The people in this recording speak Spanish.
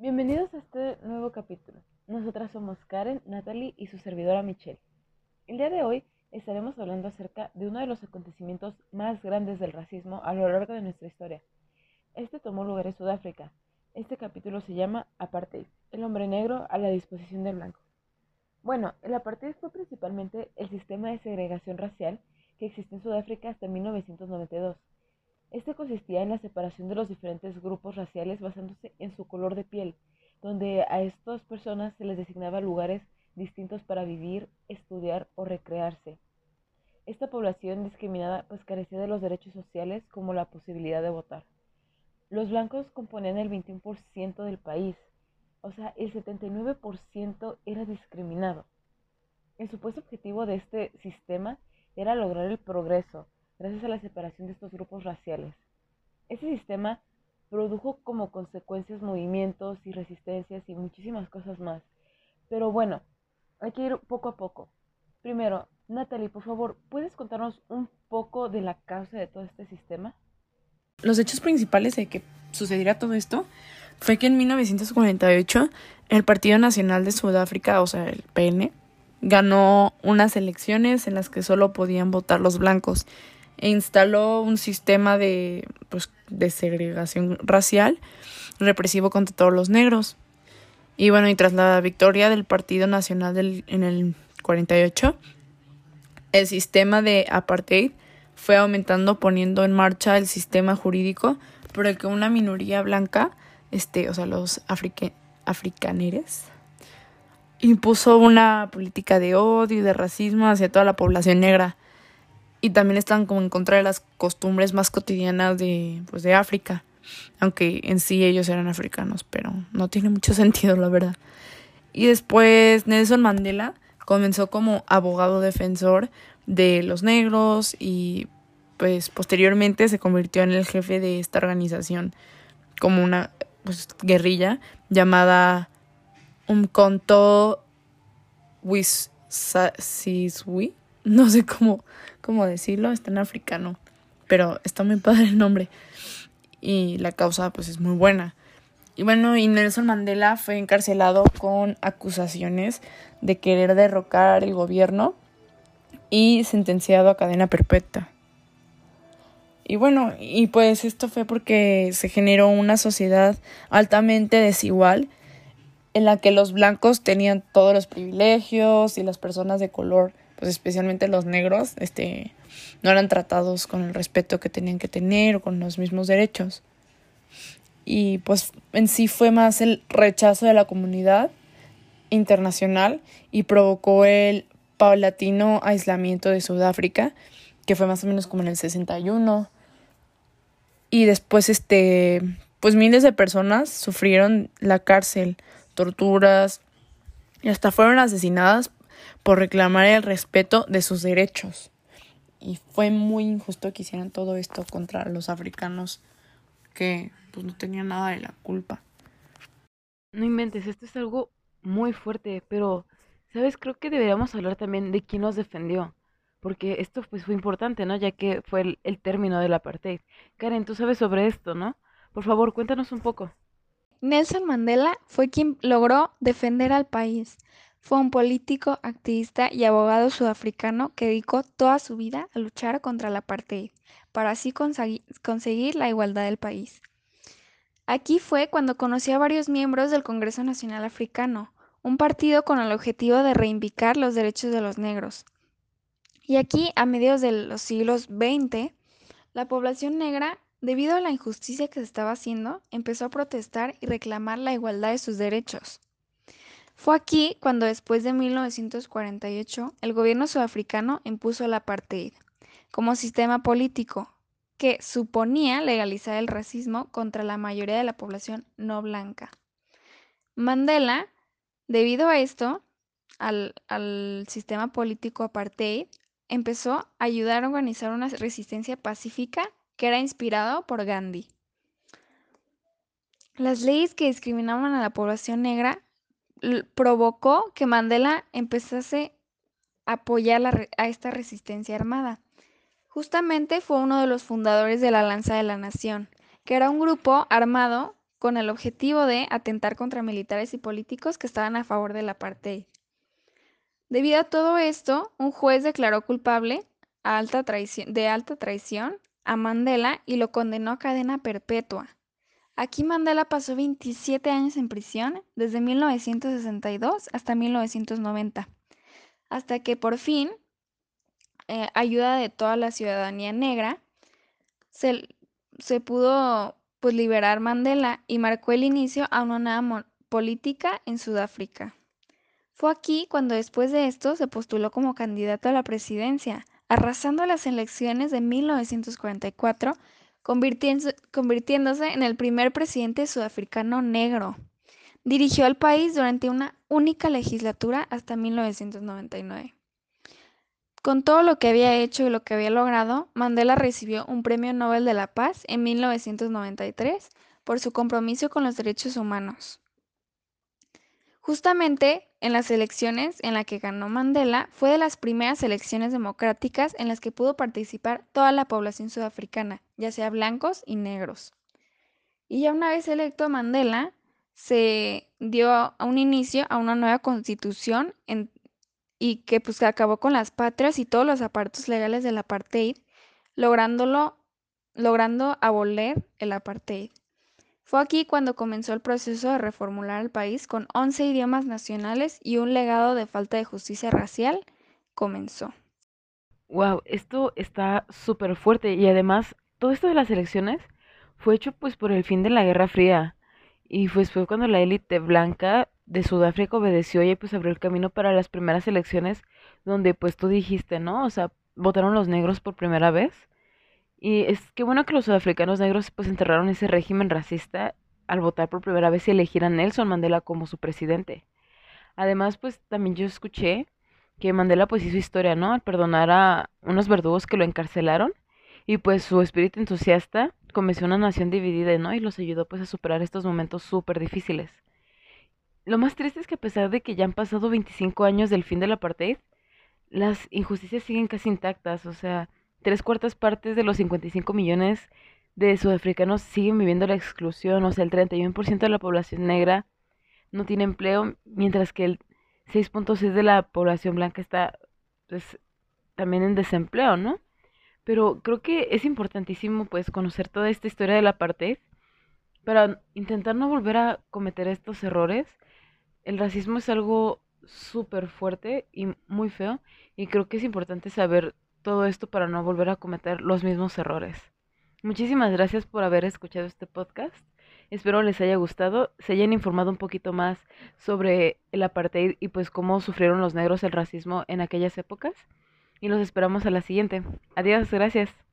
Bienvenidos a este nuevo capítulo. Nosotras somos Karen, Natalie y su servidora Michelle. El día de hoy estaremos hablando acerca de uno de los acontecimientos más grandes del racismo a lo largo de nuestra historia. Este tomó lugar en Sudáfrica. Este capítulo se llama Apartheid, el hombre negro a la disposición del blanco. Bueno, el apartheid fue principalmente el sistema de segregación racial que existió en Sudáfrica hasta 1992. Este consistía en la separación de los diferentes grupos raciales basándose en su color de piel, donde a estas personas se les designaba lugares distintos para vivir, estudiar o recrearse. Esta población discriminada pues carecía de los derechos sociales como la posibilidad de votar. Los blancos componían el 21% del país, o sea, el 79% era discriminado. El supuesto objetivo de este sistema era lograr el progreso gracias a la separación de estos grupos raciales. Este sistema produjo como consecuencias movimientos y resistencias y muchísimas cosas más. Pero bueno, hay que ir poco a poco. Primero, Natalie, por favor, ¿puedes contarnos un poco de la causa de todo este sistema? Los hechos principales de que sucediera todo esto fue que en 1948 el Partido Nacional de Sudáfrica, o sea, el PN, ganó unas elecciones en las que solo podían votar los blancos e instaló un sistema de, pues, de segregación racial represivo contra todos los negros. Y bueno, y tras la victoria del Partido Nacional del, en el 48, el sistema de apartheid fue aumentando poniendo en marcha el sistema jurídico por el que una minoría blanca, este, o sea, los africaneres, impuso una política de odio y de racismo hacia toda la población negra. Y también están como en contra de las costumbres más cotidianas de, pues, de África. Aunque en sí ellos eran africanos, pero no tiene mucho sentido, la verdad. Y después Nelson Mandela comenzó como abogado defensor de los negros y pues posteriormente se convirtió en el jefe de esta organización como una pues, guerrilla llamada Umkhonto Wisizwi, no sé cómo, cómo decirlo, está en africano, pero está muy padre el nombre y la causa pues es muy buena. Y bueno, y Nelson Mandela fue encarcelado con acusaciones de querer derrocar el gobierno y sentenciado a cadena perpetua. Y bueno, y pues esto fue porque se generó una sociedad altamente desigual en la que los blancos tenían todos los privilegios y las personas de color, pues especialmente los negros, este, no eran tratados con el respeto que tenían que tener o con los mismos derechos. Y pues en sí fue más el rechazo de la comunidad internacional y provocó el paulatino aislamiento de Sudáfrica, que fue más o menos como en el 61. Y después, este, pues miles de personas sufrieron la cárcel, torturas y hasta fueron asesinadas por reclamar el respeto de sus derechos. Y fue muy injusto que hicieran todo esto contra los africanos que pues no tenían nada de la culpa. No inventes, esto es algo muy fuerte, pero ¿Sabes? Creo que deberíamos hablar también de quién nos defendió, porque esto pues fue importante, ¿no? Ya que fue el, el término del apartheid. Karen, tú sabes sobre esto, ¿no? Por favor, cuéntanos un poco. Nelson Mandela fue quien logró defender al país. Fue un político, activista y abogado sudafricano que dedicó toda su vida a luchar contra el apartheid, para así conseguir la igualdad del país. Aquí fue cuando conoció a varios miembros del Congreso Nacional Africano, un partido con el objetivo de reivindicar los derechos de los negros. Y aquí, a mediados de los siglos XX, la población negra, debido a la injusticia que se estaba haciendo, empezó a protestar y reclamar la igualdad de sus derechos. Fue aquí cuando después de 1948 el gobierno sudafricano impuso el apartheid como sistema político que suponía legalizar el racismo contra la mayoría de la población no blanca. Mandela Debido a esto, al, sistema político apartheid, empezó a ayudar a organizar una resistencia pacífica que era inspirado por Gandhi. Las leyes que discriminaban a la población negra provocó que Mandela empezase a apoyar a esta resistencia armada. Justamente fue uno de los fundadores de la Lanza de la Nación, que era un grupo armado con el objetivo de atentar contra militares y políticos que estaban a favor del apartheid. Debido a todo esto, un juez declaró culpable de alta traición a Mandela y lo condenó a cadena perpetua. Aquí Mandela pasó 27 años en prisión, desde 1962 hasta 1990, hasta que por fin, eh, ayuda de toda la ciudadanía negra, se, pudo pues, liberar Mandela y marcó el inicio a una nueva política en Sudáfrica. Fue aquí cuando después de esto se postuló como candidato a la presidencia, arrasando las elecciones de 1944, convirtiéndose en el primer presidente sudafricano negro. Dirigió al país durante una única legislatura hasta 1999. Con todo lo que había hecho y lo que había logrado, Mandela recibió un Premio Nobel de la Paz en 1993 por su compromiso con los derechos humanos. Justamente en las elecciones en las que ganó Mandela fue de las primeras elecciones democráticas en las que pudo participar toda la población sudafricana, ya sea blancos y negros. Y ya una vez electo Mandela, se dio un inicio a una nueva constitución y que pues acabó con las patrias y todos los apartos legales del apartheid, lográndolo, logrando abolir el apartheid. Fue aquí cuando comenzó el proceso de reformular el país con 11 idiomas nacionales y un legado de falta de justicia racial comenzó. Wow, esto está súper fuerte y además todo esto de las elecciones fue hecho pues por el fin de la Guerra Fría y pues fue cuando la élite blanca de Sudáfrica obedeció y pues abrió el camino para las primeras elecciones donde pues tú dijiste, ¿no? O sea, votaron los negros por primera vez y es que bueno que los sudafricanos negros pues enterraron ese régimen racista al votar por primera vez y elegir a Nelson Mandela como su presidente. Además, pues también yo escuché que Mandela pues hizo historia, ¿no? Al perdonar a unos verdugos que lo encarcelaron y pues su espíritu entusiasta convenció a una nación dividida, ¿no? Y los ayudó pues a superar estos momentos súper difíciles. Lo más triste es que a pesar de que ya han pasado 25 años del fin del apartheid, las injusticias siguen casi intactas, o sea, tres cuartas partes de los 55 millones de sudafricanos siguen viviendo la exclusión, o sea, el 31% de la población negra no tiene empleo, mientras que el 6.6 de la población blanca está pues también en desempleo, ¿no? Pero creo que es importantísimo pues conocer toda esta historia de la apartheid para intentar no volver a cometer estos errores. El racismo es algo súper fuerte y muy feo y creo que es importante saber todo esto para no volver a cometer los mismos errores. Muchísimas gracias por haber escuchado este podcast. Espero les haya gustado, se hayan informado un poquito más sobre el apartheid y pues cómo sufrieron los negros el racismo en aquellas épocas. Y los esperamos a la siguiente. Adiós, gracias.